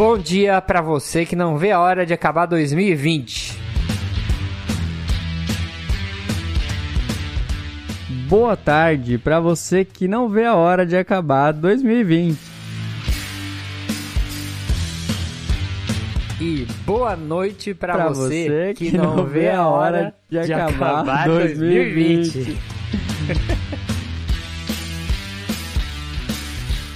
Bom dia para você que não vê a hora de acabar 2020. Boa tarde para você que não vê a hora de acabar 2020. E boa noite para Pra você, você que, não vê a hora de, acabar 2020.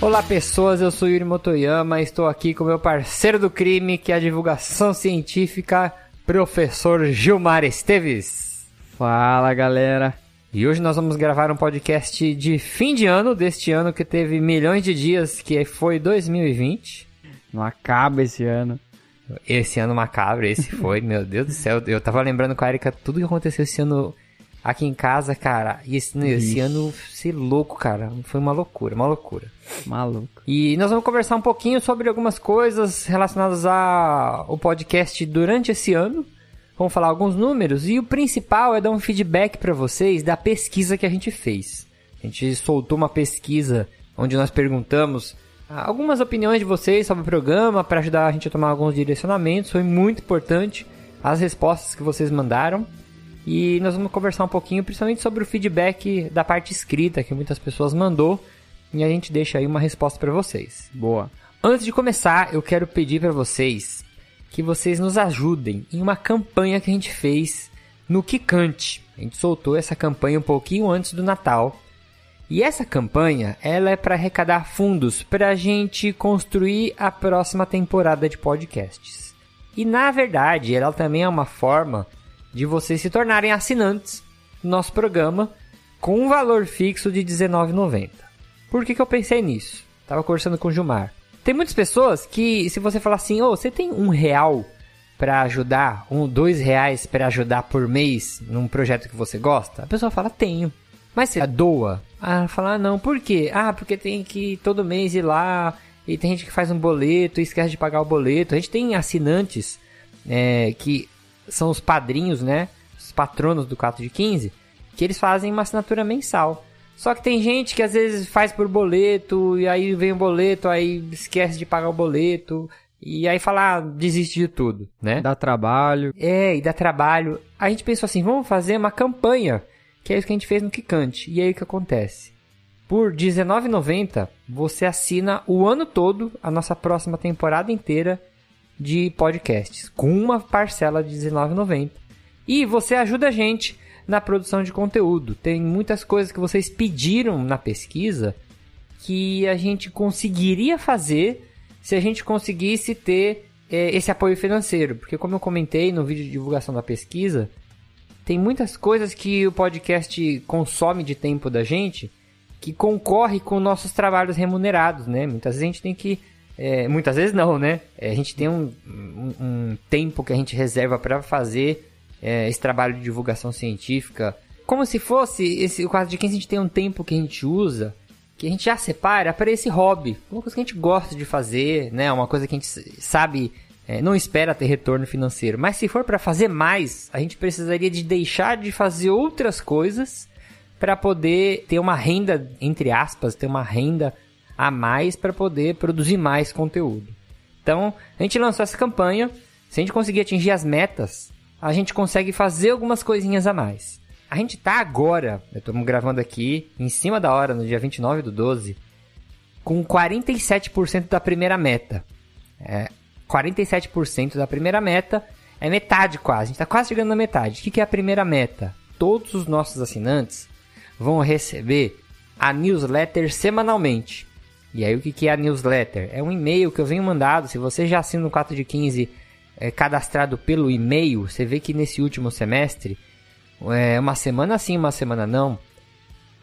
Olá pessoas, eu sou Yuri Motoyama, estou aqui com meu parceiro do crime, que é a divulgação científica, professor Gilmar Esteves. Fala galera. E hoje nós vamos gravar um podcast de fim de ano, deste ano que teve milhões de dias, que foi 2020. Não acaba esse ano. Esse ano macabro, esse foi, meu Deus do céu. Eu tava lembrando com a Erika tudo que aconteceu esse ano aqui em casa, cara. E esse, esse ano, ser louco, cara. Foi uma loucura, uma loucura. Maluco. E nós vamos conversar um pouquinho sobre algumas coisas relacionadas ao podcast durante esse ano. Vamos falar alguns números e o principal é dar um feedback para vocês da pesquisa que a gente fez. A gente soltou uma pesquisa onde nós perguntamos ah, algumas opiniões de vocês sobre o programa para ajudar a gente a tomar alguns direcionamentos. Foi muito importante as respostas que vocês mandaram. E nós vamos conversar um pouquinho, principalmente sobre o feedback da parte escrita que muitas pessoas mandou. E a gente deixa aí uma resposta para vocês. Boa. Antes de começar, eu quero pedir para vocês que vocês nos ajudem em uma campanha que a gente fez no Kikante. A gente soltou essa campanha um pouquinho antes do Natal. E essa campanha, ela é para arrecadar fundos para a gente construir a próxima temporada de podcasts. E na verdade, ela também é uma forma de vocês se tornarem assinantes do nosso programa com um valor fixo de R$19,90. Por que, que eu pensei nisso? Tava conversando com o Gilmar. Tem muitas pessoas que, se você falar assim, ô, você tem um real para ajudar, um, dois reais para ajudar por mês num projeto que você gosta, a pessoa fala, tenho. Mas você doa? Ah, ela fala, ah, não, por quê? Ah, porque tem que todo mês ir lá, e tem gente que faz um boleto e esquece de pagar o boleto. A gente tem assinantes é, que são os padrinhos, né? Os patronos do 4 de 15, que eles fazem uma assinatura mensal. Só que tem gente que às vezes faz por boleto, e aí vem o boleto, aí esquece de pagar o boleto, e aí fala, ah, desiste de tudo, né? Dá trabalho. É, e dá trabalho. A gente pensou assim, vamos fazer uma campanha, que é isso que a gente fez no Kikante. E aí o que acontece? Por R$19,90, você assina o ano todo a nossa próxima temporada inteira de podcasts, com uma parcela de R$19,90. E você ajuda a gente na produção de conteúdo. Tem muitas coisas que vocês pediram na pesquisa que a gente conseguiria fazer se a gente conseguisse ter é, esse apoio financeiro. Porque, como eu comentei no vídeo de divulgação da pesquisa, tem muitas coisas que o podcast consome de tempo da gente que concorre com nossos trabalhos remunerados, né? Muitas vezes a gente tem que. É, muitas vezes não, né? É, a gente tem um, um, um tempo que a gente reserva para fazer é, esse trabalho de divulgação científica. Como se fosse esse o quadro de 15 a gente tem um tempo que a gente usa, que a gente já separa para esse hobby. Uma coisa que a gente gosta de fazer, né? Uma coisa que a gente sabe, é, não espera ter retorno financeiro. Mas se for para fazer mais, a gente precisaria de deixar de fazer outras coisas para poder ter uma renda, entre aspas, ter uma renda a mais para poder produzir mais conteúdo. Então, a gente lançou essa campanha. Se a gente conseguir atingir as metas, a gente consegue fazer algumas coisinhas a mais. A gente tá agora, estamos gravando aqui, em cima da hora, no dia 29 do 12, com 47% da primeira meta. É, 47% da primeira meta é metade quase, a gente tá quase chegando na metade. O que, que é a primeira meta? Todos os nossos assinantes vão receber a newsletter semanalmente. E aí o que, que é a newsletter? É um e-mail que eu venho mandado, se você já assina no 4 de 15 é, cadastrado pelo e-mail, você vê que nesse último semestre, é, uma semana sim, uma semana não,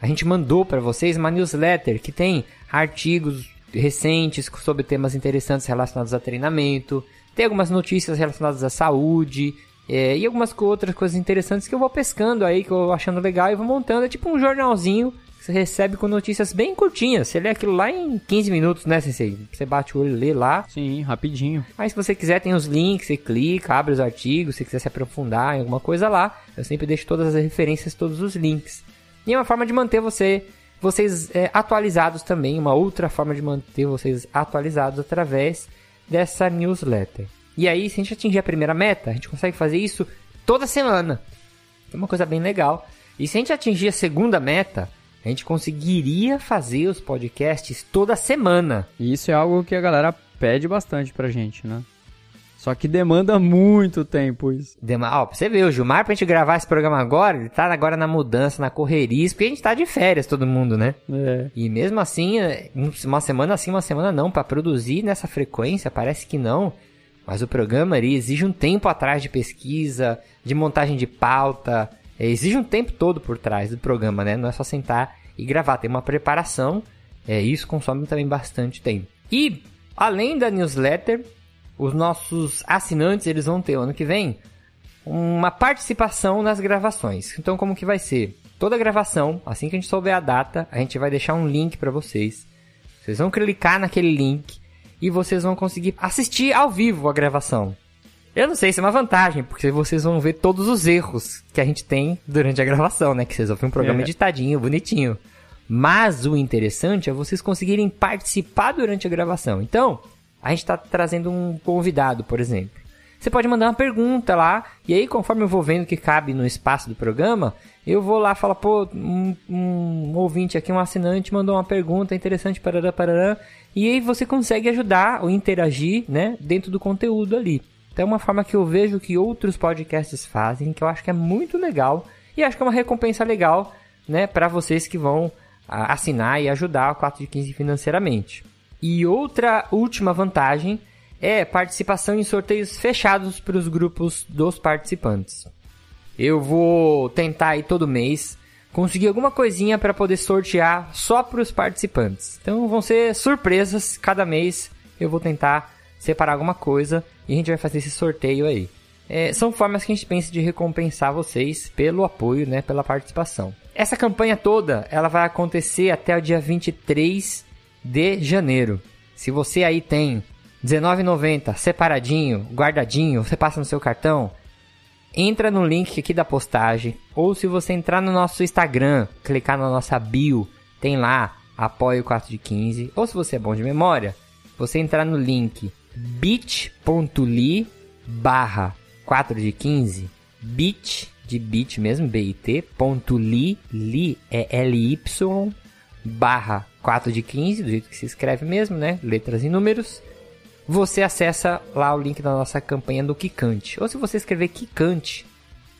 a gente mandou para vocês uma newsletter que tem artigos recentes sobre temas interessantes relacionados a treinamento, tem algumas notícias relacionadas à saúde, é, e algumas outras coisas interessantes que eu vou pescando aí, que eu vou achando legal e vou montando. É tipo um jornalzinho você recebe com notícias bem curtinhas. Você lê aquilo lá em 15 minutos, né, Sensei? Você bate o olho e lê lá. Sim, rapidinho. Mas se você quiser, tem os links, você clica, abre os artigos, se quiser se aprofundar em alguma coisa lá. Eu sempre deixo todas as referências, todos os links. E é uma forma de manter você, vocês é, atualizados também, uma outra forma de manter vocês atualizados através dessa newsletter. E aí, se a gente atingir a primeira meta, a gente consegue fazer isso toda semana. É uma coisa bem legal. E se a gente atingir a segunda meta, a gente conseguiria fazer os podcasts toda semana. E isso é algo que a galera pede bastante pra gente, né? Só que demanda muito tempo isso. Dema... Ó, pra você ver, o Gilmar, pra gente gravar esse programa agora, ele tá agora na mudança, na correria, porque a gente tá de férias, todo mundo, né? É. E mesmo assim, é, uma semana assim, uma semana não, para produzir nessa frequência, parece que não. Mas o programa ele exige um tempo atrás de pesquisa, de montagem de pauta, exige um tempo todo por trás do programa, né? Não é só sentar e gravar, tem uma preparação, é, isso consome também bastante tempo. E, além da newsletter, os nossos assinantes eles vão ter ano que vem uma participação nas gravações. Então, como que vai ser? Toda gravação, assim que a gente souber a data, a gente vai deixar um link para vocês. Vocês vão clicar naquele link e vocês vão conseguir assistir ao vivo a gravação. Eu não sei se é uma vantagem, porque vocês vão ver todos os erros que a gente tem durante a gravação, né? Que vocês ouvem um programa É. editadinho, bonitinho. Mas o interessante é vocês conseguirem participar durante a gravação. Então, a gente está trazendo um convidado, por exemplo. Você pode mandar uma pergunta lá, e aí, conforme eu vou vendo que cabe no espaço do programa, eu vou lá falo, pô, um, um ouvinte aqui, um assinante, mandou uma pergunta interessante, parará, parará, e aí você consegue ajudar ou interagir, né, dentro do conteúdo ali. Então é uma forma que eu vejo que outros podcasts fazem, que eu acho que é muito legal, e acho que é uma recompensa legal, né, para vocês que vão assinar e ajudar o 4 de 15 financeiramente. E outra última vantagem é participação em sorteios fechados para os grupos dos participantes. Eu vou tentar aí todo mês conseguir alguma coisinha para poder sortear só para os participantes. Então vão ser surpresas cada mês. Eu vou tentar separar alguma coisa e a gente vai fazer esse sorteio aí. É, são formas que a gente pensa de recompensar vocês pelo apoio, né, pela participação. Essa campanha toda, ela vai acontecer até o dia 23 de janeiro. Se você aí tem R$19,90 separadinho, guardadinho, você passa no seu cartão, entra no link aqui da postagem, ou se você entrar no nosso Instagram, clicar na nossa bio, tem lá apoio 4 de 15, ou se você é bom de memória, você entrar no link bit.ly barra 4 de 15, bit de bit mesmo, bit, ponto li, li é ly, barra 4 de 15, do jeito que se escreve mesmo, né, letras e números, você acessa lá o link da nossa campanha do Kikante. Ou se você escrever Kikante,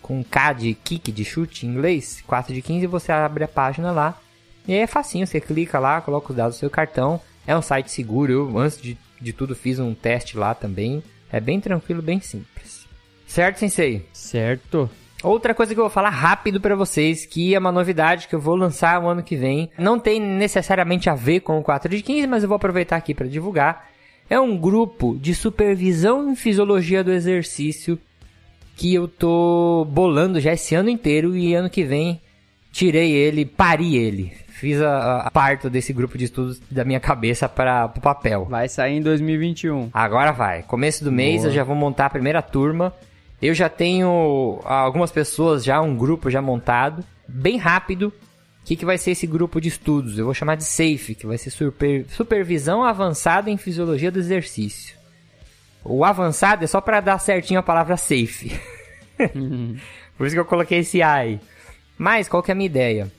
com K de kick, de chute em inglês, 4 de 15, você abre a página lá. E aí é facinho, você clica lá, coloca os dados do seu cartão. É um site seguro, eu antes de, de tudo fiz um teste lá também. É bem tranquilo, bem simples. Certo, Sensei? Certo. Outra coisa que eu vou falar rápido pra vocês, que é uma novidade que eu vou lançar o ano que vem. Não tem necessariamente a ver com o 4 de 15, mas eu vou aproveitar aqui para divulgar. É um grupo de supervisão em fisiologia do exercício que eu tô bolando já esse ano inteiro e ano que vem tirei ele, pari ele. Fiz a, a parto desse grupo de estudos da minha cabeça para o papel. Vai sair em 2021. Agora vai. Começo do mês Boa. eu já vou montar a primeira turma. Eu já tenho algumas pessoas já, um grupo já montado, bem rápido. O que, que vai ser esse grupo de estudos? Eu vou chamar de SAFE, que vai ser super, Supervisão Avançada em Fisiologia do Exercício. O avançado é só para dar certinho a palavra SAFE. Por isso que eu coloquei esse A aí. Mas, qual que é a minha ideia?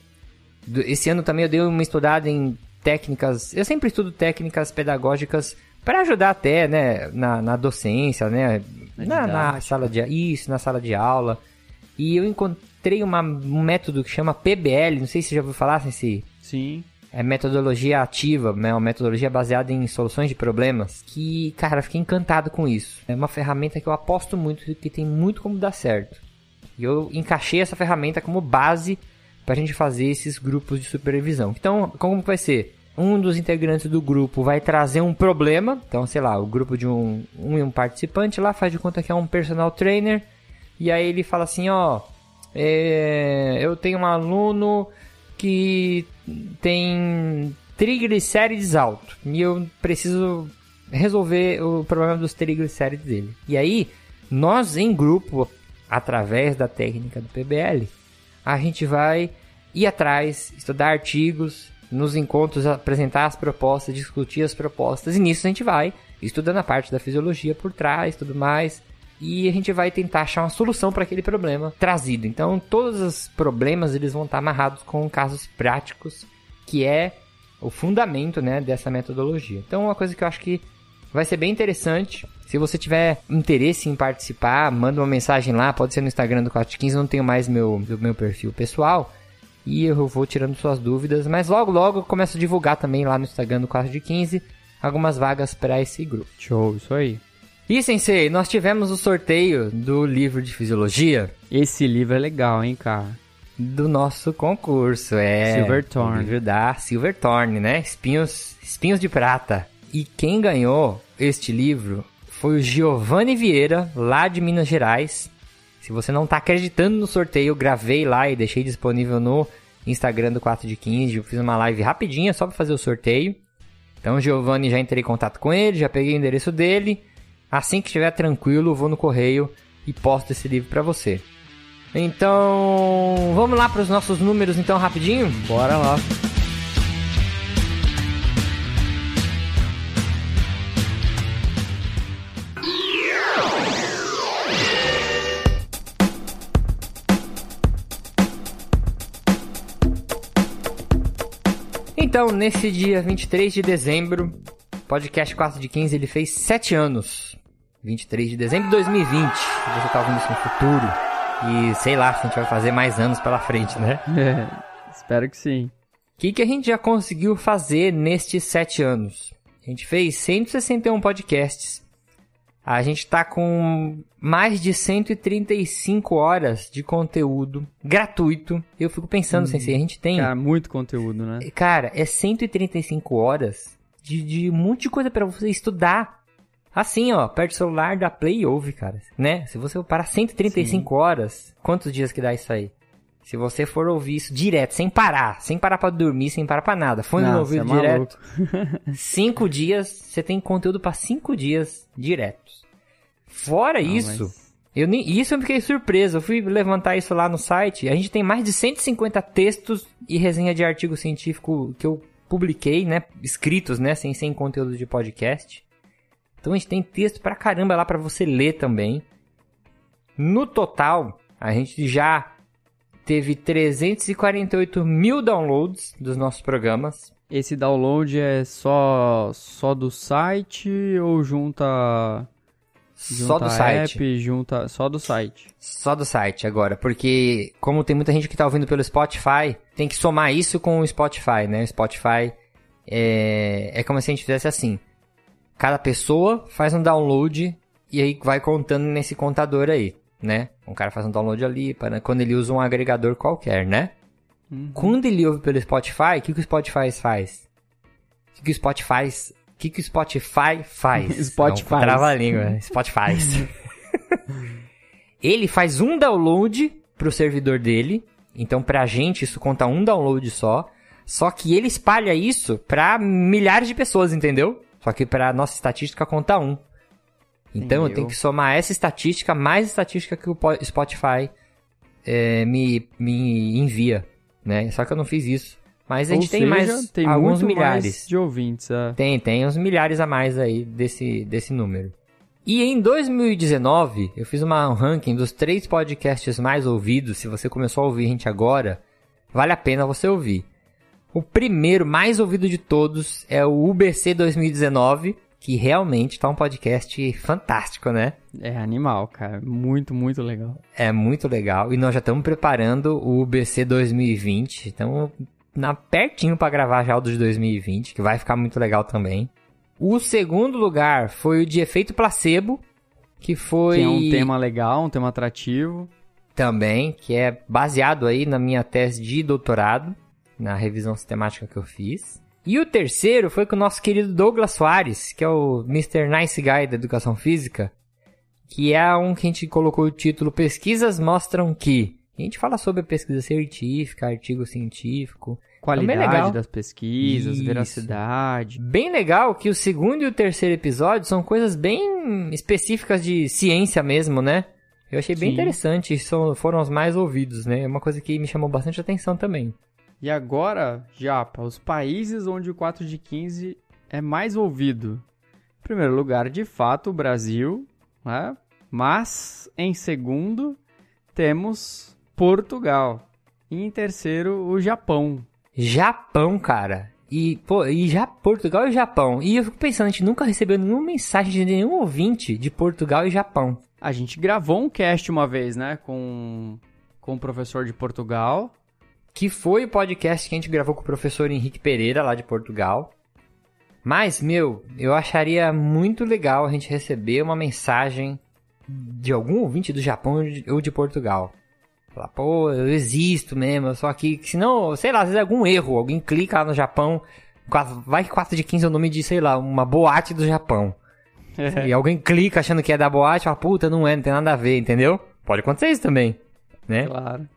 Esse ano também eu dei uma estudada em técnicas. Eu sempre estudo técnicas pedagógicas para ajudar até, né, na, na docência, né, na, na sala de isso, na sala de aula. E eu encontrei uma- um método que chama PBL, não sei se você já ouviu falar, Sensi. Sim. É metodologia ativa, né? Uma metodologia baseada em soluções de problemas. Que, cara, fiquei encantado com isso. É uma ferramenta que eu aposto muito, que tem muito como dar certo. E eu encaixei essa ferramenta como base pra gente fazer esses grupos de supervisão. Então, como vai ser? Um dos integrantes do grupo vai trazer um problema. Então, sei lá, o grupo de um, um, um participante lá faz de conta que é um personal trainer. E aí ele fala assim, ó, é, eu tenho um aluno que tem triglicérides alto e eu preciso resolver o problema dos triglicérides dele. E aí, nós em grupo, através da técnica do PBL, a gente vai ir atrás, estudar artigos, nos encontros apresentar as propostas, discutir as propostas, e nisso a gente vai estudando a parte da fisiologia por trás, tudo mais, e a gente vai tentar achar uma solução para aquele problema trazido. Então, todos os problemas eles vão estar amarrados com casos práticos, que é o fundamento, né, dessa metodologia. Então, uma coisa que eu acho que vai ser bem interessante. Se você tiver interesse em participar, manda uma mensagem lá, pode ser no Instagram do 415, não tenho mais meu, meu perfil pessoal. E eu vou tirando suas dúvidas, mas logo logo eu começo a divulgar também lá no Instagram do 4 de 15 algumas vagas para esse grupo. Show, isso aí. E Sensei, nós tivemos o sorteio do livro de fisiologia. Esse livro é legal, hein, cara? Do nosso concurso, é. Silverthorn. O livro da Silverthorn, né? Espinhos, espinhos de prata. E quem ganhou este livro foi o Giovanni Vieira, lá de Minas Gerais. Se você não está acreditando no sorteio, gravei lá e deixei disponível no Instagram do 4 de 15. Eu fiz uma live rapidinha só para fazer o sorteio. Então, o Giovanni já entrei em contato com ele, já peguei o endereço dele. Assim que estiver tranquilo, vou no correio e posto esse livro para você. Então, vamos lá para os nossos números então rapidinho? Bora lá. Então, nesse dia 23 de dezembro, podcast 4 de 15, ele fez 7 anos. 23 de dezembro de 2020. Você tá ouvindo isso no futuro. E sei lá se a gente vai fazer mais anos pela frente, né? É, espero que sim. O que, que a gente já conseguiu fazer nestes 7 anos? A gente fez 161 podcasts. A gente tá com mais de 135 horas de conteúdo gratuito. Eu fico pensando, Sensei, a gente tem. Cara, muito conteúdo, né? Cara, é 135 horas de, de um monte de coisa para você estudar. Assim, ó, perde o celular, dá play e ouve, cara. Né? Se você parar 135 horas, quantos dias que dá isso aí? Se você for ouvir isso direto, sem parar, sem parar pra dormir, sem parar pra nada, fone no Não, ouvido é direto, cinco dias, você tem conteúdo pra cinco dias diretos. Fora Não, isso, mas- eu nem, isso eu fiquei surpreso. Eu fui levantar isso lá no site. A gente tem mais de 150 textos e resenha de artigo científico que eu publiquei, né? Escritos, né? Sem, sem conteúdo de podcast. Então a gente tem texto pra caramba lá pra você ler também. No total, a gente já teve 348 mil downloads dos nossos programas. Esse download é só só do site ou junta, junta Só do site. app, junta só do site? Só do site agora, porque como tem muita gente que tá ouvindo pelo Spotify, tem que somar isso com o Spotify, né? O Spotify é, é como se a gente fizesse assim. Cada pessoa faz um download e aí vai contando nesse contador aí, né? Um cara faz um download ali, para quando ele usa um agregador qualquer, né? Quando ele ouve pelo Spotify, o que, que o Spotify faz? O que, que o Spotify o que, que o Spotify faz? Spotify. Não, Trava a língua. Spotify. ele faz um download pro servidor dele. Então, pra gente, isso conta um download só. Só que ele espalha isso pra milhares de pessoas, entendeu? Só que pra nossa estatística conta um. Então, eu Entendeu. tenho que somar essa estatística mais estatística que o po- Spotify é, me, me envia, né? Só que eu não fiz isso. Mas a Ou gente tem seja, mais tem alguns milhares. mais de ouvintes. é. Tem, tem uns milhares a mais aí desse, desse número. E em 2019, eu fiz uma, um ranking dos três podcasts mais ouvidos. Se você começou a ouvir a gente agora, vale a pena você ouvir. O primeiro, mais ouvido de todos, é o UBC 2019, que realmente tá um podcast fantástico, né? É animal, cara. Muito, muito legal. É muito legal. E nós já estamos preparando o UBC 2020. Estamos na, pertinho para gravar já o de 2020, que vai ficar muito legal também. O segundo lugar foi o de efeito placebo, que foi. Que é um tema legal, um tema atrativo. também, que é baseado aí na minha tese de doutorado, na revisão sistemática que eu fiz. E o terceiro foi com o nosso querido Douglas Soares, que é o Mr. Nice Guy da Educação Física, que é um que a gente colocou o título Pesquisas Mostram Que. A gente fala sobre pesquisa científica, artigo científico. Qualidade legal. das pesquisas, Isso. veracidade. Bem legal que o segundo e o terceiro episódio são coisas bem específicas de ciência mesmo, né? Eu achei bem Sim. interessante, são, foram os mais ouvidos, né? É uma coisa que me chamou bastante atenção também. E agora, Japa, os países onde o 4 de 15 é mais ouvido. Em primeiro lugar, de fato, o Brasil, né? Mas, em segundo, temos Portugal. E em terceiro, o Japão. Japão, cara. E, pô, e já Portugal e Japão. E eu fico pensando, a gente nunca recebeu nenhuma mensagem de nenhum ouvinte de Portugal e Japão. A gente gravou um cast uma vez, né? Com, com o professor de Portugal. Que foi o podcast que a gente gravou com o professor Henrique Pereira, lá de Portugal. Mas, meu, eu acharia muito legal a gente receber uma mensagem de algum ouvinte do Japão ou de- Portugal. Falar, pô, eu existo mesmo, eu sou aqui. Senão, sei lá, às vezes é algum erro. Alguém clica lá no Japão, vai que 4 de 15 é o nome de, sei lá, uma boate do Japão. E alguém clica achando que é da boate fala, puta, não é, não tem nada a ver, entendeu? Pode acontecer isso também, né? Claro.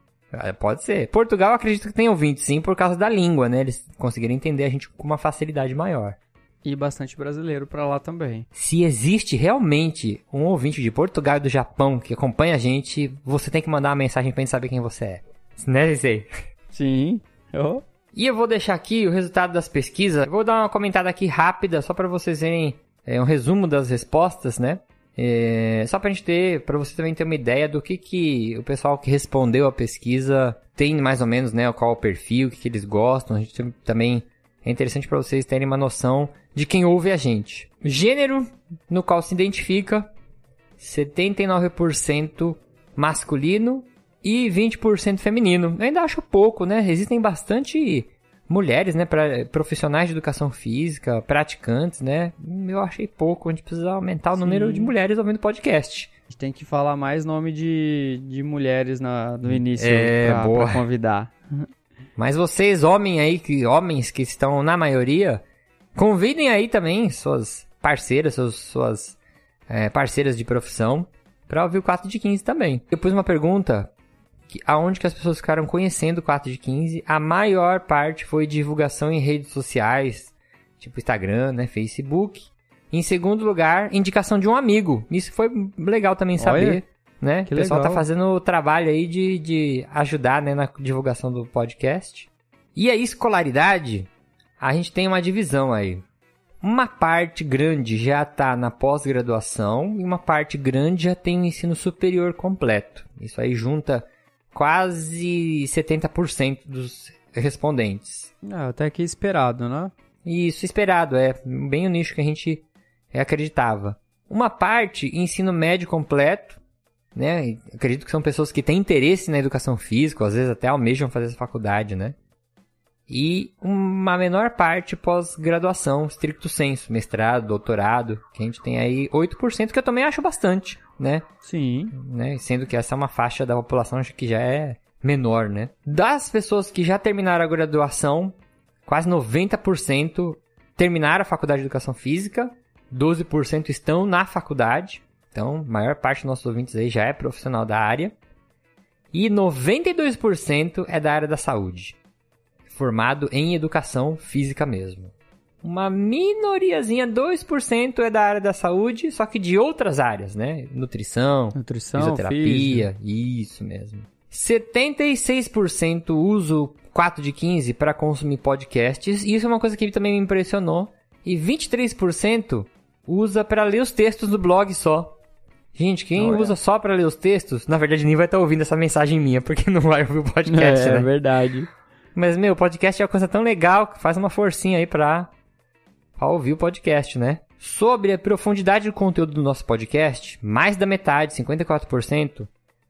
É, Pode ser. Portugal acredito que tem ouvinte, sim, por causa da língua, né? Eles conseguiram entender a gente com uma facilidade maior. E bastante brasileiro pra lá também. Se existe realmente um ouvinte de Portugal e do Japão que acompanha a gente, você tem que mandar uma mensagem pra gente saber quem você é. Né, Zé? Sim. Oh. E eu vou deixar aqui o resultado das pesquisas. Eu Vou dar uma comentada aqui rápida, só para vocês verem é, um resumo das respostas, né? É, só pra gente ter, pra você também ter uma ideia do que que o pessoal que respondeu a pesquisa tem mais ou menos, né? Qual o perfil, o que, que eles gostam. A gente também é interessante para vocês terem uma noção de quem ouve a gente. Gênero no qual se identifica 79% masculino e 20% feminino. Eu ainda acho pouco, né? Existem bastante mulheres, né, pra, profissionais de educação física, praticantes, né? Eu achei pouco, a gente precisa aumentar o número Sim. de mulheres ouvindo podcast. A gente tem que falar mais nome de, de mulheres na, no início É, pra, boa. pra convidar. Mas vocês, homens aí, que, homens que estão na maioria, convidem aí também suas parceiras, suas, suas é, parceiras de profissão para ouvir o 4 de 15 também. Eu pus uma pergunta que aonde que as pessoas ficaram conhecendo o 4 de 15, a maior parte foi divulgação em redes sociais, tipo Instagram, né, Facebook. Em segundo lugar, indicação de um amigo. Isso foi legal também saber, Olha, né? que o pessoal legal. tá fazendo o trabalho aí de, de ajudar, né, na divulgação do podcast. E a escolaridade, a gente tem uma divisão aí. Uma parte grande já está na pós-graduação e uma parte grande já tem o ensino superior completo. Isso aí junta quase 70% dos respondentes. Ah, até que esperado, né? Isso, esperado, é bem o nicho que a gente acreditava. Uma parte, ensino médio completo, né? Acredito que são pessoas que têm interesse na educação física, às vezes até almejam fazer essa faculdade, né? E uma menor parte pós-graduação, stricto senso, mestrado, doutorado, que a gente tem aí 8%, que eu também acho bastante, né? Sim. né? Sendo que essa é uma faixa da população que já é menor, né? Das pessoas que já terminaram a graduação, quase 90% terminaram a faculdade de educação física, 12% estão na faculdade. Então, a maior parte dos nossos ouvintes aí já é profissional da área. E 92% é da área da saúde, formado em educação física mesmo. Uma minoriazinha, 2% é da área da saúde, só que de outras áreas, né? Nutrição, Nutrição, fisioterapia, isso mesmo. 76% uso 4 de 15 para consumir podcasts, e isso é uma coisa que também me impressionou. E 23% usa para ler os textos do blog só. Gente, quem Olha. usa só para ler os textos, na verdade nem vai estar ouvindo essa mensagem minha, porque não vai ouvir o podcast, é, né? é verdade. Mas, meu, podcast é uma coisa tão legal que faz uma forcinha aí pra, pra ouvir o podcast, né? Sobre a profundidade do conteúdo do nosso podcast, mais da metade, 54%,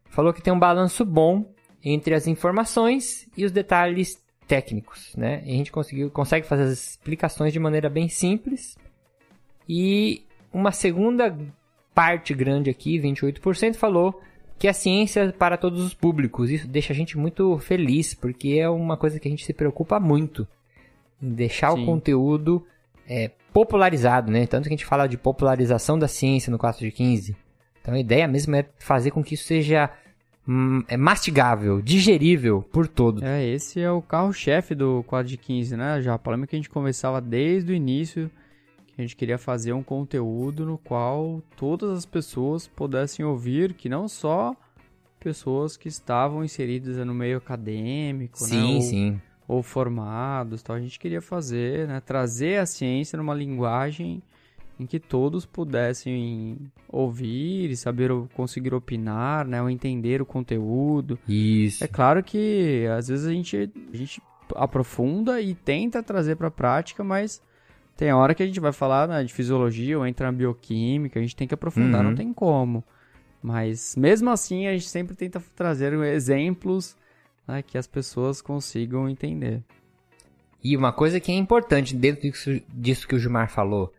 falou que tem um balanço bom entre as informações e os detalhes técnicos, né? E a gente conseguiu, consegue fazer as explicações de maneira bem simples. E uma segunda parte grande aqui, 28%, falou que é ciência para todos os públicos. Isso deixa a gente muito feliz, porque é uma coisa que a gente se preocupa muito em deixar Sim. o conteúdo é, popularizado, né? Tanto que a gente fala de popularização da ciência no 4 de 15. Então a ideia mesmo é fazer com que isso seja hum, é mastigável, digerível por todos. É, esse é o carro-chefe do quadro de 15, né, Japa? Lembra que a gente conversava desde o início que a gente queria fazer um conteúdo no qual todas as pessoas pudessem ouvir, que não só pessoas que estavam inseridas no meio acadêmico, né? Sim, ou, sim. Ou formados, tal. A gente queria fazer, né? Trazer a ciência numa linguagem em que todos pudessem ouvir e saber conseguir opinar, né? Ou entender o conteúdo. Isso. É claro que às vezes a gente, a gente aprofunda e tenta trazer para a prática, mas tem hora que a gente vai falar né, de fisiologia ou entra na bioquímica, a gente tem que aprofundar, Uhum. não tem como. Mas mesmo assim a gente sempre tenta trazer exemplos né, que as pessoas consigam entender. E uma coisa que é importante dentro disso, disso que o Gilmar falou,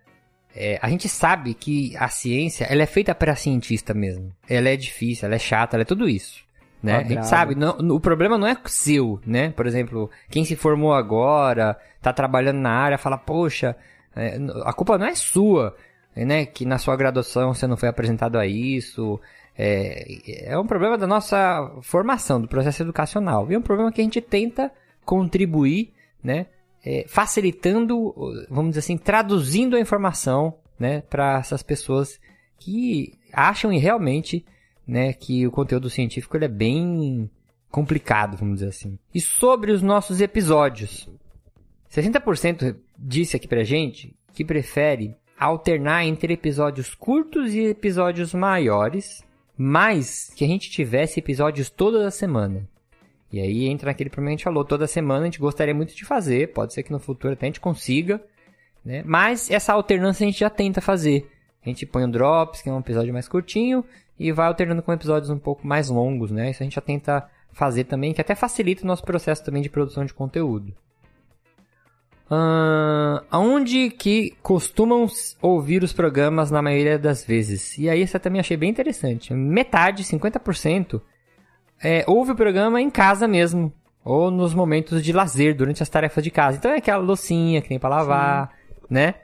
é, a gente sabe que a ciência ela é feita para cientista mesmo. Ela é difícil, ela é chata, ela é tudo isso. Né? A gente sabe, não- o problema não é seu, né? Por exemplo, quem se formou agora, tá trabalhando na área, fala, poxa, é, a culpa não é sua, né? Que na sua graduação você não foi apresentado a isso. É, é um problema da nossa formação, do processo educacional. E é um problema que a gente tenta contribuir, né? é, facilitando, vamos dizer assim, traduzindo a informação, né, para essas pessoas que acham e realmente, né, que o conteúdo científico ele é bem complicado, vamos dizer assim. E sobre os nossos episódios, 60% disse aqui pra gente que prefere alternar entre episódios curtos e episódios maiores, mas que a gente tivesse episódios toda a semana. E aí entra naquele problema que a gente falou, toda semana a gente gostaria muito de fazer, pode ser que no futuro até a gente consiga, né? Mas essa alternância a gente já tenta fazer. A gente põe um Drops, que é um episódio mais curtinho, e vai alternando com episódios um pouco mais longos, né? Isso a gente já tenta fazer também, que até facilita o nosso processo também de produção de conteúdo. Ahn, aonde que costumam ouvir os programas na maioria das vezes? E aí essa também achei bem interessante. Metade, 50%, é, ouve o programa em casa mesmo. Ou nos momentos de lazer, durante as tarefas de casa. Então é aquela loucinha que tem pra lavar, né?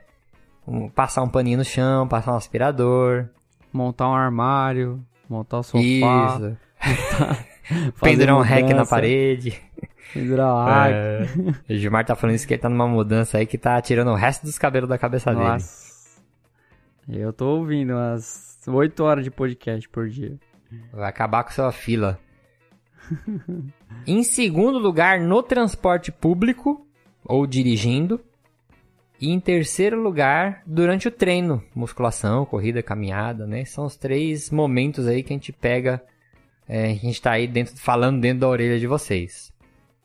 Um- passar um paninho no chão, passar um aspirador. Montar um armário, montar o sofá, Isso. Pendurar um rack na parede. Água. É. O Gilmar tá falando isso que ele tá numa mudança aí que tá tirando o resto dos cabelos da cabeça dele. Nossa. Eu tô ouvindo umas 8 horas de podcast por dia. Vai acabar com sua fila. em segundo lugar, no transporte público ou dirigindo. E em terceiro lugar, durante o treino, musculação, corrida, caminhada, né? São os três momentos aí que a gente pega, é, a gente tá aí dentro, falando dentro da orelha de vocês.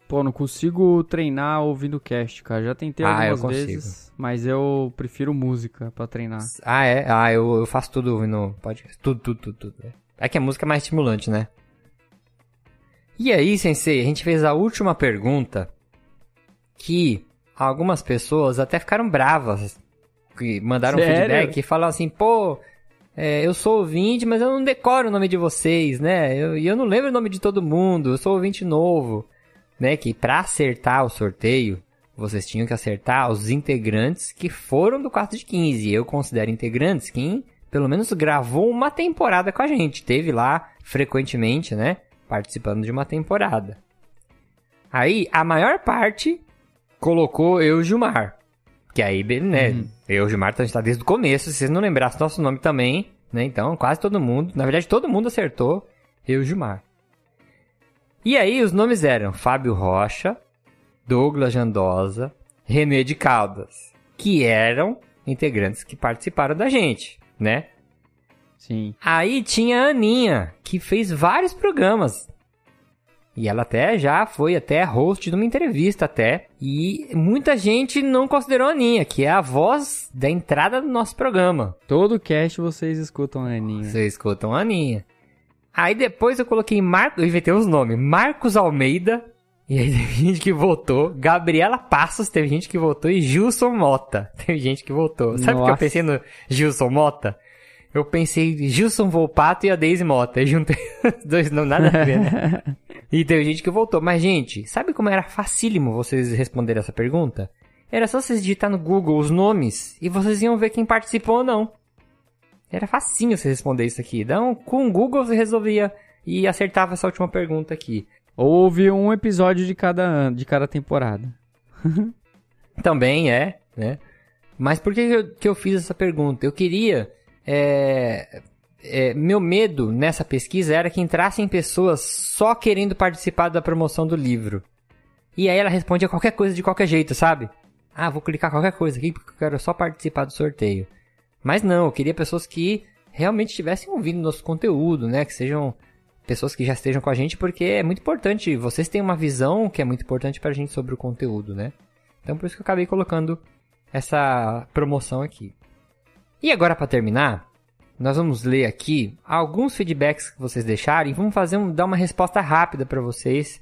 Pô, não consigo treinar ouvindo cast, cara. Já tentei Ah, eu algumas consigo. vezes, mas eu prefiro música pra treinar. Ah, é? Ah, eu, eu faço tudo no podcast. Tudo, tudo, tudo, tudo. né? É que a música é mais estimulante, né? E aí, sensei, a gente fez a última pergunta que algumas pessoas até ficaram bravas. Que mandaram Sério? feedback e falaram assim, pô, é, eu sou ouvinte, mas eu não decoro o nome de vocês, né? Eu- E eu, não lembro o nome de todo mundo, eu sou ouvinte novo. Né? Que pra acertar o sorteio, vocês tinham que acertar os integrantes que foram do 4 de 15. Eu considero integrantes quem pelo menos gravou uma temporada com a gente. Teve lá frequentemente, né? Participando de uma temporada. Aí, a maior parte colocou eu e o Gilmar. Que aí, né? Eu e o Gilmar, então a gente tá desde o começo. Se vocês não lembrassem nosso nome também, né? Então, quase todo mundo. Na verdade, todo mundo acertou. Eu e o Gilmar. E aí, os nomes eram Fábio Rocha, Douglas Jandosa, René de Caldas. Que eram integrantes que participaram da gente, né? Sim. Aí tinha a Aninha, que fez vários programas. E ela até já foi até host de uma entrevista até. E muita gente não considerou a Aninha, que é a voz da entrada do nosso programa. Todo cast vocês escutam a Aninha. Vocês escutam a Aninha. Aí depois eu coloquei Marcos, eu inventei os nomes, Marcos Almeida. E aí teve gente que votou. Gabriela Passos, teve gente que votou. E Gilson Mota, teve gente que votou. Sabe por que eu pensei no Gilson Mota? eu pensei Gilson Volpato e a Daisy Mota. Eu juntei os dois, não nada a ver, né? e teve gente que voltou. Mas, gente, sabe como era facílimo vocês responderem essa pergunta? Era só vocês digitar no Google os nomes e vocês iam ver quem participou ou não. Era facinho você responder isso aqui. Então, com o Google você resolvia e acertava essa última pergunta aqui. Houve um episódio de cada ano, de cada temporada. Também é, né? Mas por que eu, que eu fiz essa pergunta? Eu queria. É, é, meu medo nessa pesquisa era que entrassem pessoas só querendo participar da promoção do livro. E aí ela respondia qualquer coisa de qualquer jeito, sabe? Ah, vou clicar qualquer coisa aqui porque eu quero só participar do sorteio. Mas não, eu queria pessoas que realmente estivessem ouvindo nosso conteúdo, né? Que sejam pessoas que já estejam com a gente, porque é muito importante. Vocês têm uma visão que é muito importante pra gente sobre o conteúdo, né? Então por isso que eu acabei colocando essa promoção aqui. E agora para terminar, nós vamos ler aqui alguns feedbacks que vocês deixaram e vamos fazer um, dar uma resposta rápida para vocês.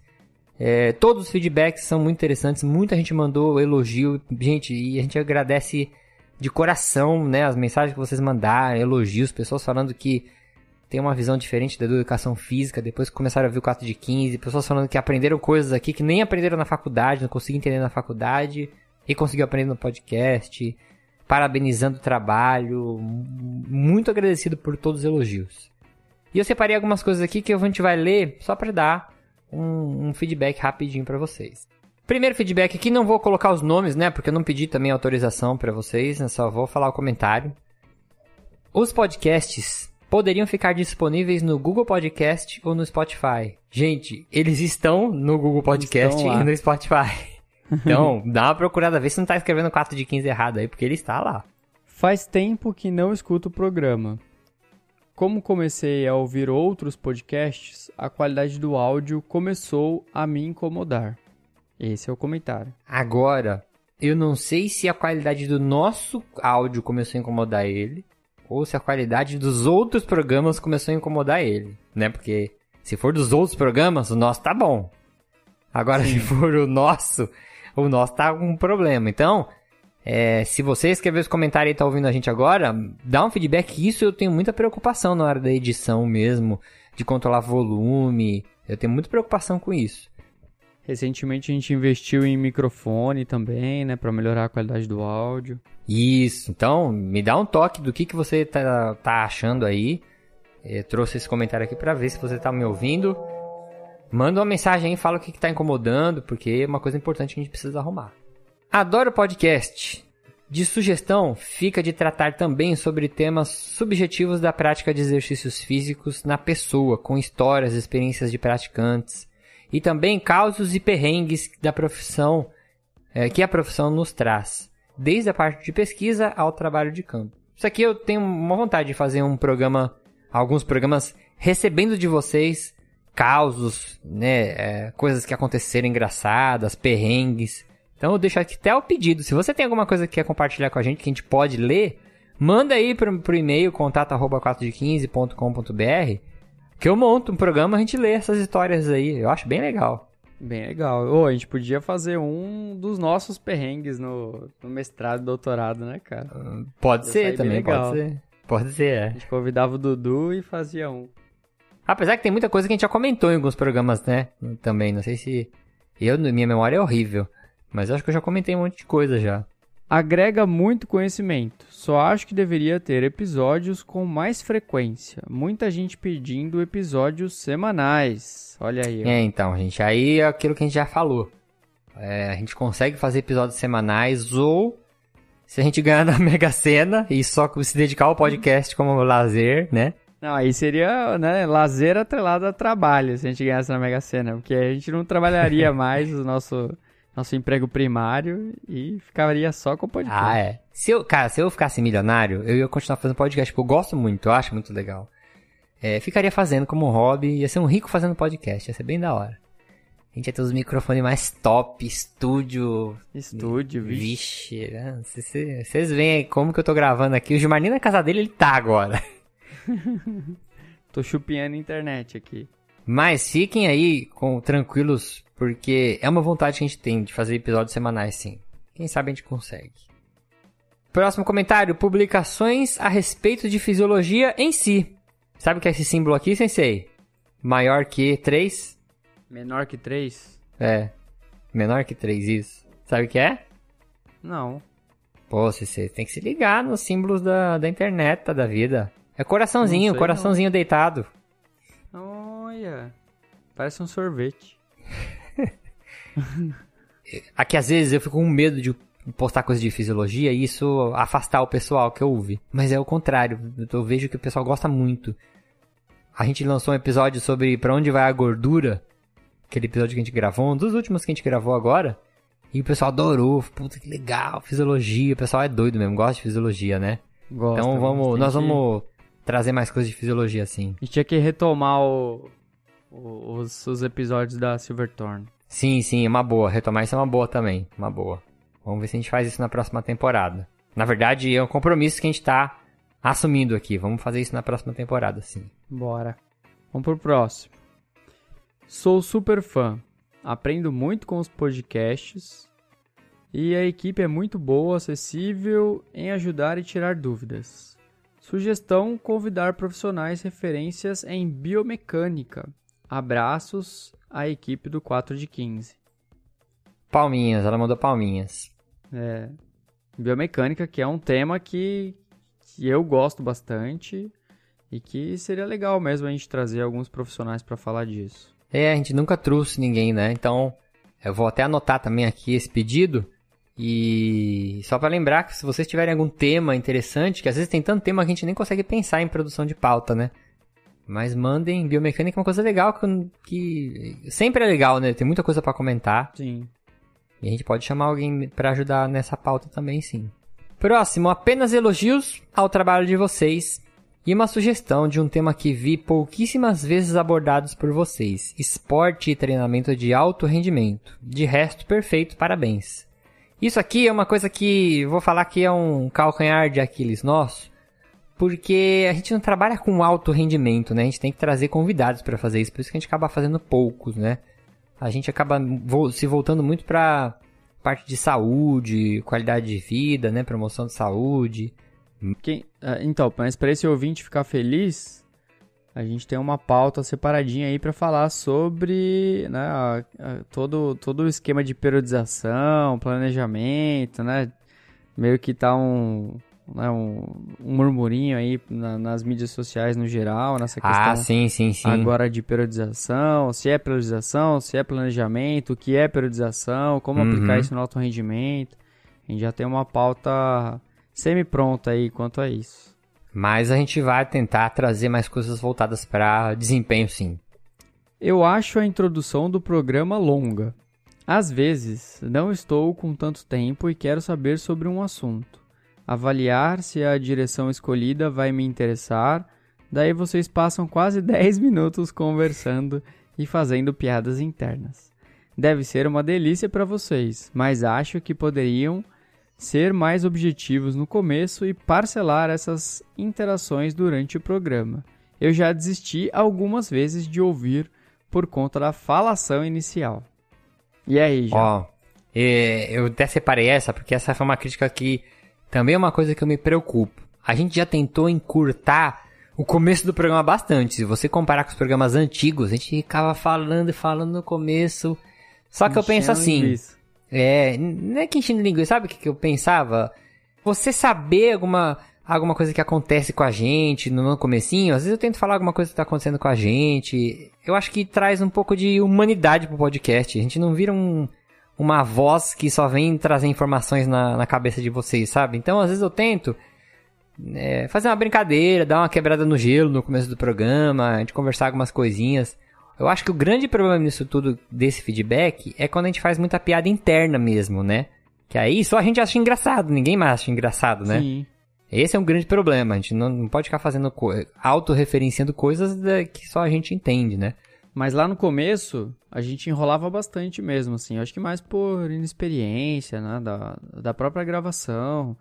É, todos os feedbacks são muito interessantes, muita gente mandou elogio, gente, e a gente agradece de coração, né, as mensagens que vocês mandaram, elogios, pessoas falando que tem uma visão diferente da educação física, depois que começaram a ver o 4 de 15, pessoas falando que aprenderam coisas aqui que nem aprenderam na faculdade, não conseguiam entender na faculdade, e conseguiu aprender no podcast, parabenizando o trabalho, muito agradecido por todos os elogios. E eu separei algumas coisas aqui que a gente vai ler só para dar um, um, feedback rapidinho para vocês. Primeiro feedback aqui, não vou colocar os nomes, né, porque eu não pedi também autorização para vocês, né, só vou falar o comentário. Os podcasts poderiam ficar disponíveis no Google Podcast ou no Spotify. Gente, eles estão no Google Podcast e no Spotify. Então, dá uma procurada, vê se não tá escrevendo 4 de 15 errado aí, porque ele está lá. Faz tempo que não escuto o programa. Como comecei a ouvir outros podcasts, a qualidade do áudio começou a me incomodar. Esse é o comentário. Agora, eu não sei se a qualidade do nosso áudio começou a incomodar ele, ou se a qualidade dos outros programas começou a incomodar ele, né? Porque se for dos outros programas, o nosso tá bom. Agora, Sim. se for o nosso, o nosso tá com um problema. Então, é, se você escrever os comentários e tá ouvindo a gente agora, dá um feedback. Isso eu tenho muita preocupação na hora da edição mesmo, de controlar volume. Eu tenho muita preocupação com isso. Recentemente a gente investiu em microfone também, né, para melhorar a qualidade do áudio. Isso, então me dá um toque do que, que você tá, tá achando aí. Eu trouxe esse comentário aqui para ver se você tá me ouvindo. Manda uma mensagem aí, fala o que, que tá incomodando, porque é uma coisa importante que a gente precisa arrumar. Adoro podcast. De sugestão, fica de tratar também sobre temas subjetivos da prática de exercícios físicos na pessoa, com histórias, experiências de praticantes e também causos e perrengues da profissão é, que a profissão nos traz, desde a parte de pesquisa ao trabalho de campo. Isso aqui eu tenho uma vontade de fazer um programa, alguns programas recebendo de vocês causos, né, é, coisas que aconteceram engraçadas, perrengues. Então eu deixo aqui até o pedido. Se você tem alguma coisa que quer compartilhar com a gente que a gente pode ler, manda aí pro, pro e-mail contato@4de15.com.br que eu monto um programa, a gente lê essas histórias aí. Eu acho bem legal. Bem legal. Ô, a gente podia fazer um dos nossos perrengues no, no mestrado e doutorado, né, cara? pode ser também, pode ser. Pode ser, é. A gente convidava o Dudu e fazia um. Apesar que tem muita coisa que a gente já comentou em alguns programas, né? Também, não sei se... Eu, minha memória é horrível. Mas eu acho que eu já comentei um monte de coisa já agrega muito conhecimento. Só acho que deveria ter episódios com mais frequência. Muita gente pedindo episódios semanais. Olha aí. Ó. É, então, gente, aí é aquilo que a gente já falou. É, a gente consegue fazer episódios semanais ou se a gente ganhar na Mega Sena e só se dedicar ao podcast como lazer, né? Não, aí seria, né, lazer atrelado a trabalho, se a gente ganhasse na Mega Sena, porque a gente não trabalharia mais o nosso nosso emprego primário e ficaria só com o podcast. Ah, é. Se eu, cara, se eu ficasse milionário, eu ia continuar fazendo podcast, porque eu gosto muito, eu acho muito legal. É, ficaria fazendo como hobby, ia ser um rico fazendo podcast, ia ser bem da hora. A gente ia ter os microfones mais top, estúdio. Estúdio, vixe. Vixe, né? Vocês veem aí como que eu tô gravando aqui. O Gilmar nem na casa dele, ele tá agora. tô chupinhando a internet aqui. Mas fiquem aí com, tranquilos porque é uma vontade que a gente tem de fazer episódios semanais, sim. Quem sabe a gente consegue. Próximo comentário: publicações a respeito de fisiologia em si. Sabe o que é esse símbolo aqui, sensei? Maior que 3? Menor que 3? É. Menor que 3, isso. Sabe o que é? Não. Pô, você tem que se ligar nos símbolos da, da internet, tá, da vida. É coraçãozinho, sei, coraçãozinho deitado. Olha. Parece um sorvete. Aqui às vezes eu fico com medo de postar coisa de fisiologia e isso afastar o pessoal que ouve. Mas é o contrário. Eu vejo que o pessoal gosta muito. A gente lançou um episódio sobre para onde vai a gordura. Aquele episódio que a gente gravou, um dos últimos que a gente gravou agora. E o pessoal adorou. Puta que legal, fisiologia. O pessoal é doido mesmo, gosta de fisiologia, né? Gosta, então vamos, tem nós que- vamos trazer mais coisas de fisiologia assim. A gente tinha que retomar o- os, os episódios da Silverthorn. Sim, sim, é uma boa. Retomar isso é uma boa também. Uma boa. Vamos ver se a gente faz isso na próxima temporada. Na verdade, é um compromisso que a gente tá assumindo aqui. Vamos fazer isso na próxima temporada, sim. Bora. Vamos pro próximo. Sou super fã. Aprendo muito com os podcasts. E a equipe é muito boa, acessível em ajudar e tirar dúvidas. Sugestão: convidar profissionais referências em biomecânica. Abraços à equipe do 4 de 15. Palminhas, ela mandou palminhas. É, biomecânica, que é um tema que, que eu gosto bastante e que seria legal mesmo a gente trazer alguns profissionais para falar disso. É, a gente nunca trouxe ninguém, né? Então, eu vou até anotar também aqui esse pedido. E só pra lembrar que se vocês tiverem algum tema interessante, que às vezes tem tanto tema que a gente nem consegue pensar em produção de pauta, né? Mas mandem, biomecânica é uma coisa legal que, que sempre é legal, né? Tem muita coisa pra comentar. Sim. E a gente pode chamar alguém pra ajudar nessa pauta também, sim. Próximo, apenas elogios ao trabalho de vocês e uma sugestão de um tema que vi pouquíssimas vezes abordados por vocês: esporte e treinamento de alto rendimento. De resto, perfeito, parabéns. Isso aqui é uma coisa que vou falar que é um calcanhar de Aquiles nosso, porque a gente não trabalha com alto rendimento, né? A gente tem que trazer convidados para fazer isso, por isso que a gente acaba fazendo poucos, né? A gente acaba se voltando muito para parte de saúde, qualidade de vida, né? Promoção de saúde. Quem, ah, então, mas para esse ouvinte ficar feliz, a gente tem uma pauta separadinha aí para falar sobre né, a- a- todo, todo o esquema de periodização, planejamento, né? Meio que tá um, né, um, um murmurinho aí na- nas mídias sociais no geral, nessa questão Ah, sim, sim, sim. agora de periodização, se é periodização, se é planejamento, o que é periodização, como Uhum. aplicar isso no alto rendimento. A gente já tem uma pauta semi-pronta aí quanto a isso. Mas a gente vai tentar trazer mais coisas voltadas para desempenho, sim. Eu acho a introdução do programa longa. Às vezes, não estou com tanto tempo e quero saber sobre um assunto. Avaliar se a direção escolhida vai me interessar. Daí vocês passam quase 10 minutos conversando e fazendo piadas internas. Deve ser uma delícia para vocês, mas acho que poderiam ser mais objetivos no começo e parcelar essas interações durante o programa. Eu já desisti algumas vezes de ouvir por conta da falação inicial. E aí, já? Ó, é, eu até separei essa porque essa foi uma crítica que também é uma coisa que eu me preocupo. A gente já tentou encurtar o começo do programa bastante. Se você comparar com os programas antigos, a gente ficava falando e falando no começo. Só que eu penso assim, linguiça. É, não é que enchendo linguiça, sabe o que, que eu pensava? Você saber alguma, alguma coisa que acontece com a gente no, no comecinho, às vezes eu tento falar alguma coisa que tá acontecendo com a gente. Eu acho que traz um pouco de humanidade pro podcast. A gente não vira um, uma voz que só vem trazer informações na, na cabeça de vocês, sabe? Então, às vezes eu tento é, fazer uma brincadeira, dar uma quebrada no gelo no começo do programa, a gente conversar algumas coisinhas. Eu acho que o grande problema nisso tudo, desse feedback, é quando a gente faz muita piada interna mesmo, né? Que aí só a gente acha engraçado, ninguém mais acha engraçado, né? Sim. Esse é um grande problema, a gente não, não pode ficar fazendo, co autorreferenciando coisas da- que só a gente entende, né? Mas lá no começo, a gente enrolava bastante mesmo, assim. Eu acho que mais por inexperiência, né? Da, da própria gravação.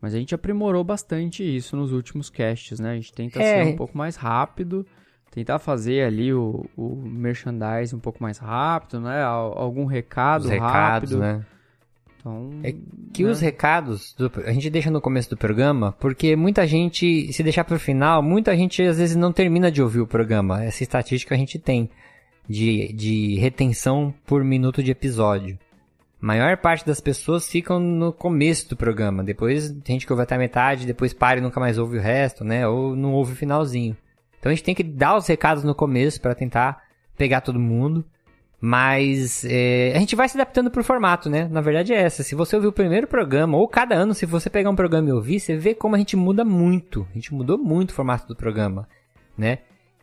Mas a gente aprimorou bastante isso nos últimos casts, né? A gente tenta É. ser um pouco mais rápido. Tentar fazer ali o, o merchandise um pouco mais rápido, né? Al- Algum recado Os recados, rápido. né? Então, É que né? os recados do- a gente deixa no começo do programa, porque muita gente, se deixar pro final, muita gente às vezes não termina de ouvir o programa. Essa estatística a gente tem de, de retenção por minuto de episódio. A maior parte das pessoas ficam no começo do programa. Depois tem gente que ouve até a metade, depois para e nunca mais ouve o resto, né? Ou não ouve o finalzinho. Então a gente tem que dar os recados no começo para tentar pegar todo mundo. Mas é, a gente vai se adaptando pro formato, né? Na verdade é essa. Se você ouvir o primeiro programa, ou cada ano, se você pegar um programa e ouvir, você vê como a gente muda muito. A gente mudou muito o formato do programa, né?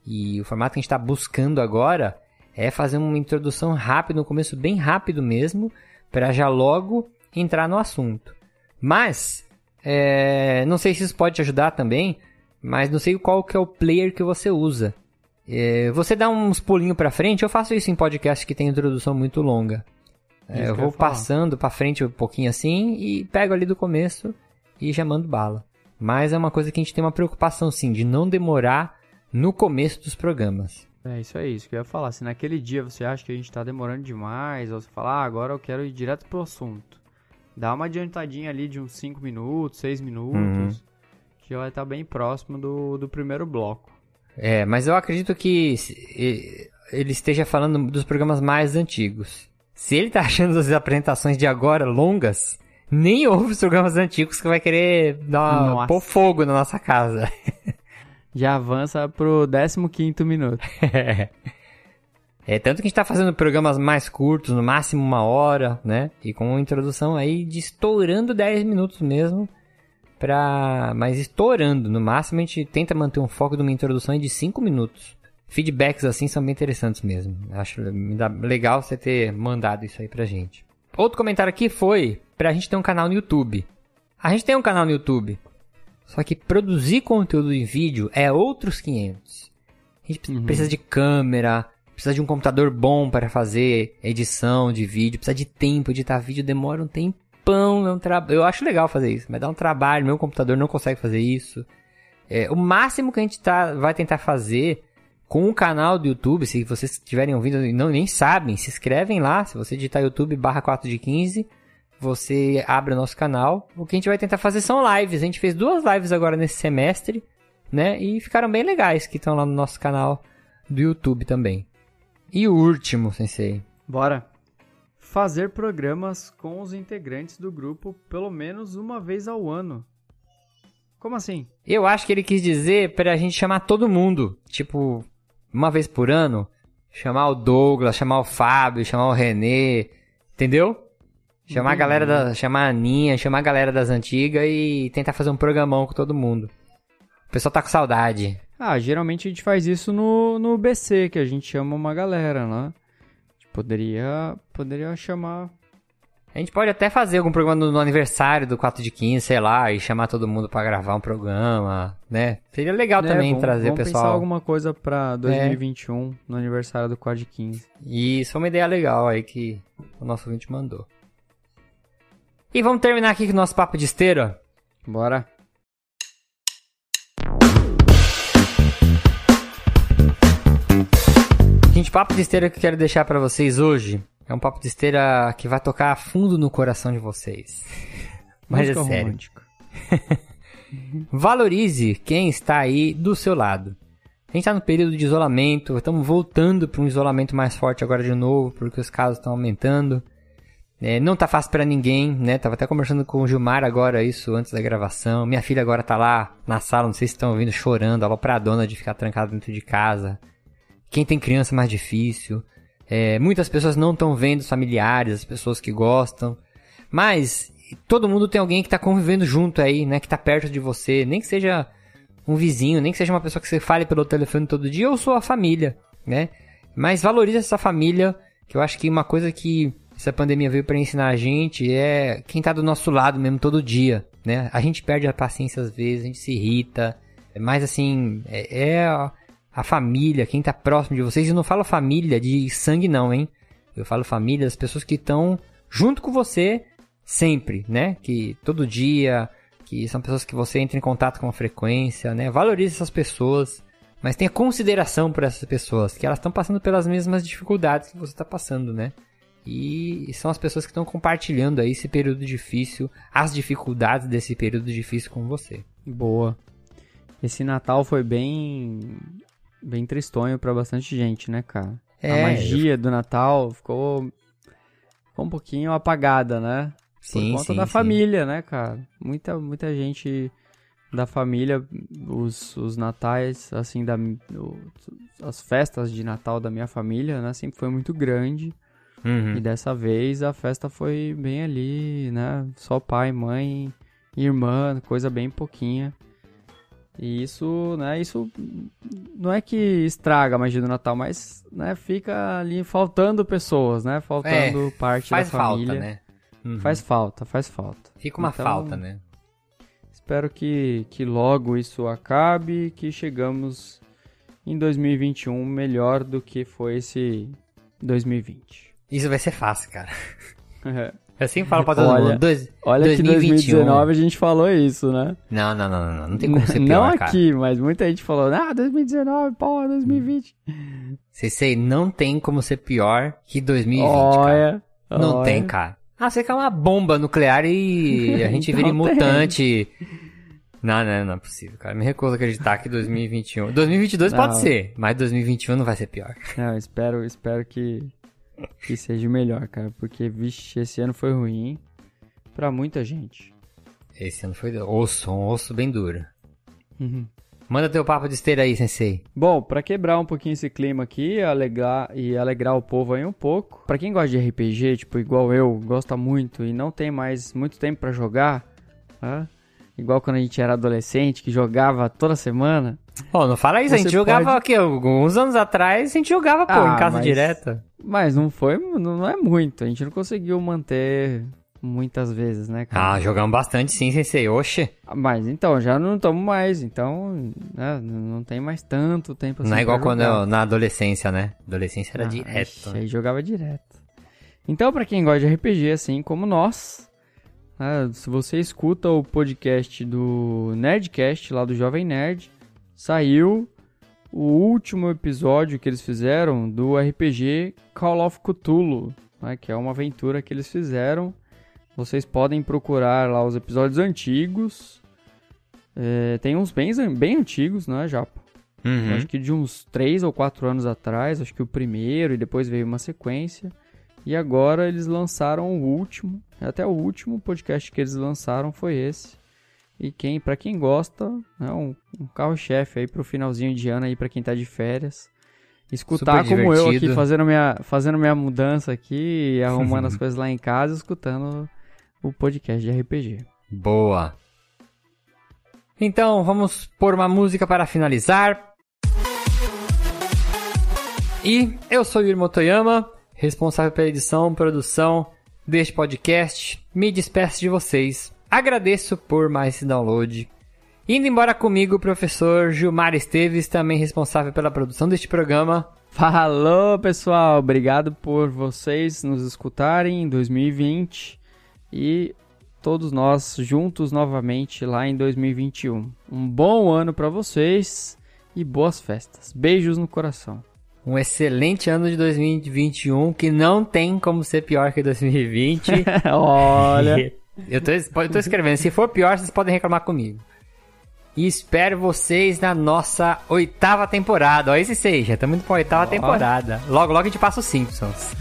E o formato que a gente tá buscando agora é fazer uma introdução rápida, no começo bem rápido mesmo, para já logo entrar no assunto. Mas, é, não sei se isso pode te ajudar também, mas não sei qual que é o player que você usa. É, você dá uns pulinhos pra frente, eu faço isso em podcast que tem introdução muito longa. É, eu vou eu passando pra frente um pouquinho assim e pego ali do começo e já mando bala. Mas é uma coisa que a gente tem uma preocupação sim, de não demorar no começo dos programas. É isso é isso que eu ia falar. Se naquele dia você acha que a gente tá demorando demais, ou você fala, ah, agora eu quero ir direto pro assunto. Dá uma adiantadinha ali de uns 5 minutos, 6 minutos, que vai estar bem próximo do, do primeiro bloco. É, mas eu acredito que ele esteja falando dos programas mais antigos. Se ele tá achando as apresentações de agora longas, nem ouve os programas antigos que vai querer dar, pôr fogo na nossa casa. Já avança pro 15 minuto. É, tanto que a gente tá fazendo programas mais curtos, no máximo uma hora, né? E com uma introdução aí de estourando 10 minutos mesmo. Pra... Mas estourando, no máximo a gente tenta manter um foco de uma introdução de 5 minutos. Feedbacks assim são bem interessantes mesmo. Acho legal você ter mandado isso aí pra gente. Outro comentário aqui foi pra gente ter um canal no YouTube. A gente tem um canal no YouTube. Só que produzir conteúdo em vídeo é outros 500. A gente Uhum. precisa de câmera, precisa de um computador bom para fazer edição de vídeo, precisa de tempo, editar vídeo demora um tempão, é um eu acho legal fazer isso, mas dá um trabalho, meu computador não consegue fazer isso. É, o máximo que a gente tá, vai tentar fazer com o canal do YouTube, se vocês estiverem ouvindo e não nem sabem, se inscrevem lá, se você digitar YouTube barra 4 de 15, você abre o nosso canal. O que a gente vai tentar fazer são lives. A gente fez duas lives agora nesse semestre, né? E ficaram bem legais que estão lá no nosso canal do YouTube também. E o último, sensei. Bora. Fazer programas com os integrantes do grupo pelo menos uma vez ao ano. Como assim? Eu acho que ele quis dizer pra gente chamar todo mundo. Tipo, uma vez por ano. Chamar o Douglas, chamar o Fábio, chamar o Renê. Entendeu? Chamar a galera da. Chamar a Aninha, chamar a galera das antigas e tentar fazer um programão com todo mundo. O pessoal tá com saudade. Ah, geralmente a gente faz isso no, no BC, que a gente chama uma galera, né? Poderia, poderia chamar. A gente pode até fazer algum programa no, no aniversário do 4 de 15, sei lá, e chamar todo mundo pra gravar um programa, né? Seria legal né, também vamos- trazer vamos pensar pessoal. É. alguma coisa pra 2021, no aniversário do Quad 15. E isso é uma ideia legal aí que o nosso ouvinte mandou. E vamos terminar aqui com o nosso papo de esteira. Bora. Gente, papo de esteira que eu quero deixar pra vocês hoje é um papo de esteira que vai tocar a fundo no coração de vocês. Mas Música é sério. romântica. Valorize quem está aí do seu lado. A gente está no período de isolamento, estamos voltando para um isolamento mais forte agora de novo, porque os casos estão aumentando. É, não tá fácil para ninguém, né? Tava até conversando com o Gilmar agora isso antes da gravação. Minha filha agora tá lá na sala, não sei se estão ouvindo, chorando, alopradona de ficar trancada dentro de casa. Quem tem criança é mais difícil. É, muitas pessoas não estão vendo os familiares, as pessoas que gostam. Mas todo mundo tem alguém que tá convivendo junto aí, né? Que tá perto de você. Nem que seja um vizinho, nem que seja uma pessoa que você fale pelo telefone todo dia, ou sua família, né? Mas valorize essa família, que eu acho que uma coisa que essa pandemia veio para ensinar a gente é quem tá do nosso lado mesmo todo dia, né? A gente perde a paciência às vezes, a gente se irrita, mas assim, é, é a, família, quem tá próximo de vocês, e não falo família de sangue não, hein? Eu falo família das pessoas que estão junto com você sempre, né? Que todo dia, que são pessoas que você entra em contato com frequência, né? Valorize essas pessoas, mas tenha consideração por essas pessoas, que elas estão passando pelas mesmas dificuldades que você está passando, né? E são as pessoas que estão compartilhando aí esse período difícil, as dificuldades desse período difícil com você. Boa. Esse Natal foi bem bem tristonho pra bastante gente, né, cara? É, a magia do Natal ficou, ficou um pouquinho apagada, né? Sim, Por conta sim, da sim. família, né, cara? Muita, muita gente da família, os, os natais, assim, da, as festas de Natal da minha família, né, sempre foi muito grande. Uhum. E dessa vez a festa foi bem ali, né? Só pai, mãe, irmã, coisa bem pouquinha. E isso, né, isso não é que estraga a magia do Natal, mas, né, fica ali faltando pessoas, né? Faltando parte É, Faz da família. falta, né? Uhum. Faz falta, faz falta. Fica uma Então, falta, né? Espero que, que logo isso acabe, que chegamos em 2021 melhor do que foi esse 2020. Isso vai ser fácil, cara. Eu sempre falo pra todo Olha, mundo. Dois, Olha que 2021. 2019 a gente falou isso, né? Não, não, não, não, não. Não tem como ser Não pior, cara. aqui, mas muita gente falou, ah, 2019, pô, 2020. Sei, sei, não tem como ser pior que 2020, cara. Olha, Não olha. tem, cara. Ah, você quer uma bomba nuclear e a gente vira Não tem. mutante. Não, não, não é possível, cara. Me recuso a acreditar que 2021... 2022 pode Não. ser, mas 2021 não vai ser pior. Não, espero, espero que, que seja melhor, cara, porque, vixe, esse ano foi ruim pra muita gente. Esse ano foi osso, um osso bem duro. Uhum. Manda teu papo de esteira aí, sensei. Bom, pra quebrar um pouquinho esse clima aqui alegrar, e alegrar o povo aí um pouco, pra quem gosta de RPG, tipo, igual eu, gosta muito e não tem mais muito tempo pra jogar, né? Igual quando a gente era adolescente, que jogava toda semana, Pô, não fala isso, a gente jogava pode- aqui, alguns anos atrás, a gente jogava, pô, Ah, em casa mas- direta. mas não foi, não é muito, a gente não conseguiu manter muitas vezes, né, cara? Ah, jogamos bastante sim, sensei. Oxe, Mas então, já não estamos mais, então, né, não tem mais tanto tempo assim não é igual quando eu, na adolescência, né? Adolescência era Ah, direto. ixi, Aí jogava direto. Então, pra quem gosta de RPG, assim como nós, né, se você escuta o podcast do Nerdcast, lá do Jovem Nerd, saiu o último episódio que eles fizeram do RPG Call of Cthulhu, né, que é uma aventura que eles fizeram. Vocês podem procurar lá os episódios antigos. É, tem uns bem, bem antigos, né, Japa? Uhum. Acho que de uns 3 ou 4 anos atrás, acho que o primeiro e depois veio uma sequência. E agora eles lançaram o último, até o último podcast que eles lançaram foi esse. E quem, para quem gosta, é um, um carro-chefe aí pro finalzinho de ano aí para quem tá de férias. Escutar como eu aqui fazendo minha, fazendo minha mudança aqui, arrumando as coisas lá em casa, escutando o podcast de RPG. Boa. Então, vamos pôr uma música para finalizar. E eu sou o Yuri Motoyama, responsável pela edição produção deste podcast. Me despeço de vocês. Agradeço por mais esse download. Indo embora comigo, o professor Gilmar Esteves, também responsável pela produção deste programa. Falou, pessoal! Obrigado por vocês nos escutarem em 2020 e todos nós juntos novamente lá em 2021. Um bom ano para vocês e boas festas. Beijos no coração. Um excelente ano de 2021 que não tem como ser pior que 2020. Olha, Eu tô, eu tô escrevendo. Se for pior, vocês podem reclamar comigo. E espero vocês na nossa oitava temporada. Ó, esse seja, estamos indo pra oitava temporada. Logo, logo a gente passa os Simpsons.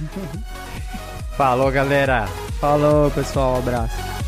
Falou, galera. falou, pessoal, um abraço.